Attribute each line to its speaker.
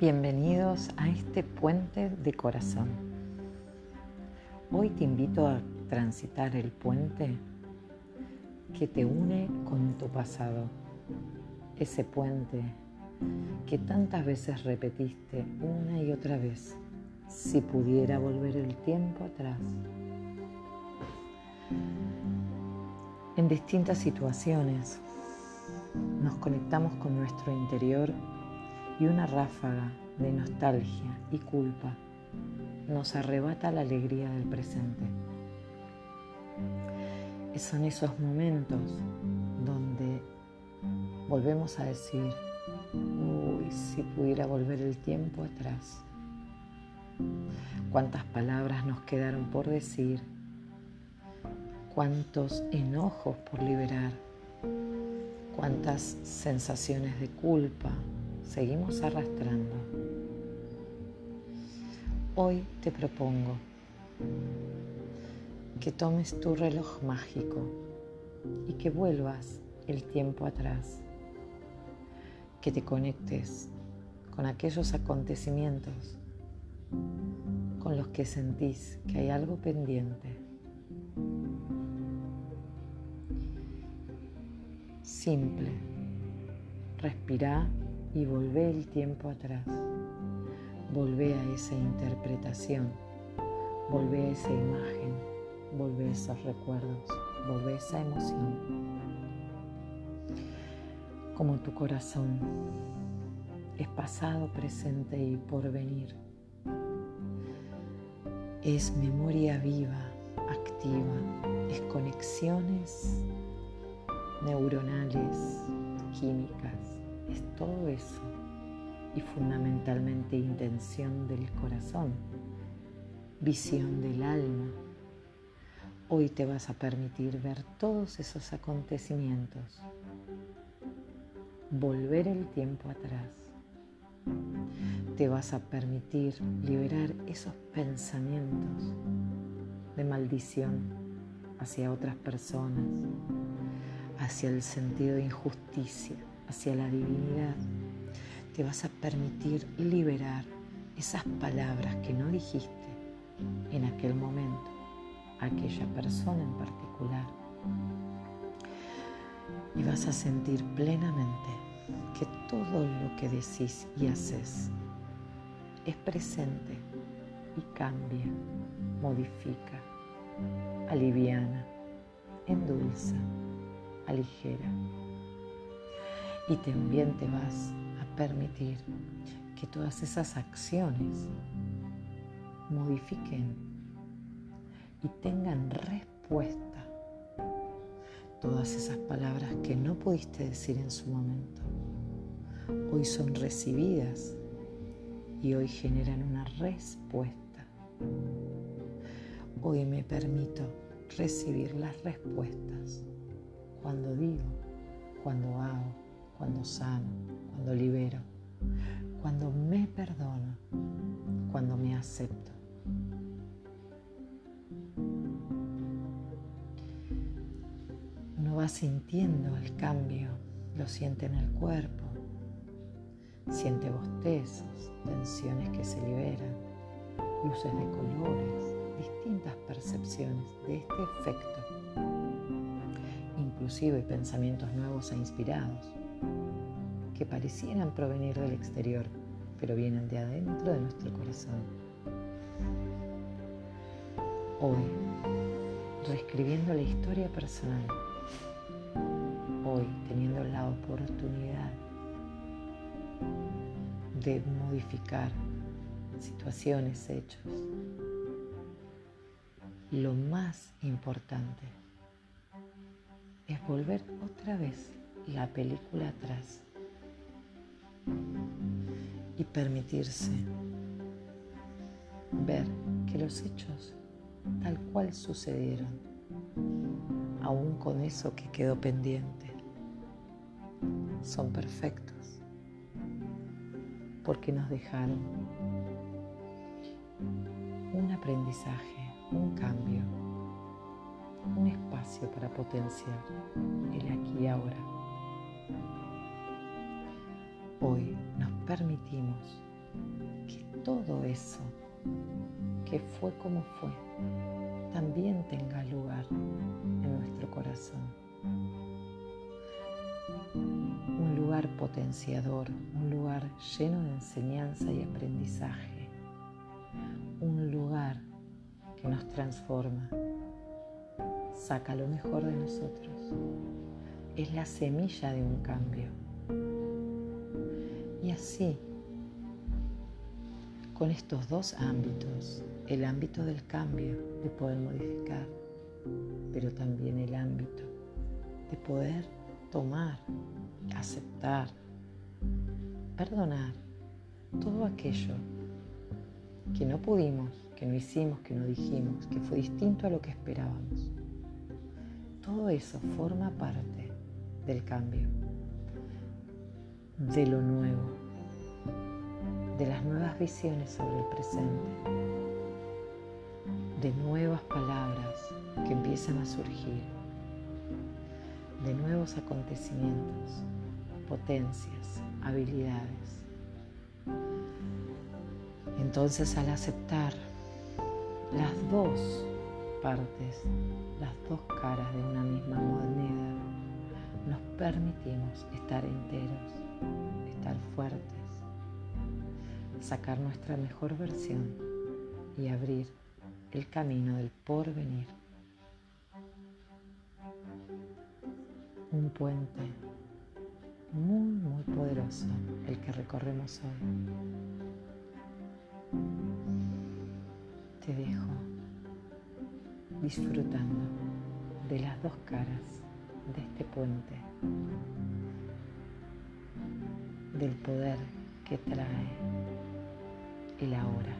Speaker 1: Bienvenidos a este puente de corazón. Hoy te invito a transitar el puente que te une con tu pasado. Ese puente que tantas veces repetiste una y otra vez. Si pudiera volver el tiempo atrás. En distintas situaciones nos conectamos con nuestro interior y una ráfaga de nostalgia y culpa nos arrebata la alegría del presente. Son esos momentos donde volvemos a decir, uy, si pudiera volver el tiempo atrás. Cuántas palabras nos quedaron por decir, cuántos enojos por liberar, cuántas sensaciones de culpa, seguimos arrastrando. Hoy te propongo que tomes tu reloj mágico y que vuelvas el tiempo atrás, que te conectes con aquellos acontecimientos con los que sentís que hay algo pendiente. Simple, respira y volvé el tiempo atrás. Volvé a esa interpretación, volvé a esa imagen, volvé a esos recuerdos, volvé a esa emoción. Como tu corazón es pasado, presente y por venir. Es memoria viva, activa, es conexiones neuronales, químicas, es todo eso y fundamentalmente intención del corazón, visión del alma. Hoy te vas a permitir ver todos esos acontecimientos, volver el tiempo atrás. Te vas a permitir liberar esos pensamientos de maldición hacia otras personas, hacia el sentido de injusticia, hacia la divinidad, te vas a permitir liberar esas palabras que no dijiste en aquel momento, aquella persona en particular. Y vas a sentir plenamente que todo lo que decís y haces es presente y cambia, modifica, aliviana, endulza, aligera y también te vas a permitir que todas esas acciones modifiquen y tengan respuesta. Todas esas palabras que no pudiste decir en su momento, hoy son recibidas y hoy generan una respuesta. Hoy me permito recibir las respuestas cuando digo, cuando hago, cuando sano, cuando libero, cuando me perdono, cuando me acepto. Uno va sintiendo el cambio, lo siente en el cuerpo, siente bostezos, tensiones que se liberan, luces de colores, distintas percepciones de este efecto, inclusive pensamientos nuevos e inspirados que parecieran provenir del exterior, pero vienen de adentro de nuestro corazón. Hoy, reescribiendo la historia personal, hoy teniendo la oportunidad de modificar situaciones, hechos, lo más importante es volver otra vez la película atrás y permitirse ver que los hechos tal cual sucedieron, aún con eso que quedó pendiente, son perfectos porque nos dejaron un aprendizaje, un cambio, un espacio para potenciar el aquí y ahora. Hoy nos permitimos que todo eso que fue como fue también tenga lugar en nuestro corazón. Un lugar potenciador, un lugar lleno de enseñanza y aprendizaje, un lugar que nos transforma, saca lo mejor de nosotros, es la semilla de un cambio. Y así, con estos dos ámbitos, el ámbito del cambio, de poder modificar, pero también el ámbito de poder tomar, aceptar, perdonar todo aquello que no pudimos, que no hicimos, que no dijimos, que fue distinto a lo que esperábamos. Todo eso forma parte del cambio, de lo nuevo, de las nuevas visiones sobre el presente, de nuevas palabras que empiezan a surgir, de nuevos acontecimientos, potencias, habilidades. Entonces al aceptar las dos partes, las dos caras de una misma moneda, nos permitimos estar enteros, estar fuertes, sacar nuestra mejor versión y abrir el camino del porvenir. Un puente muy, muy poderoso el que recorremos hoy. Te dejo disfrutando de las dos caras de este puente, del poder que trae el ahora.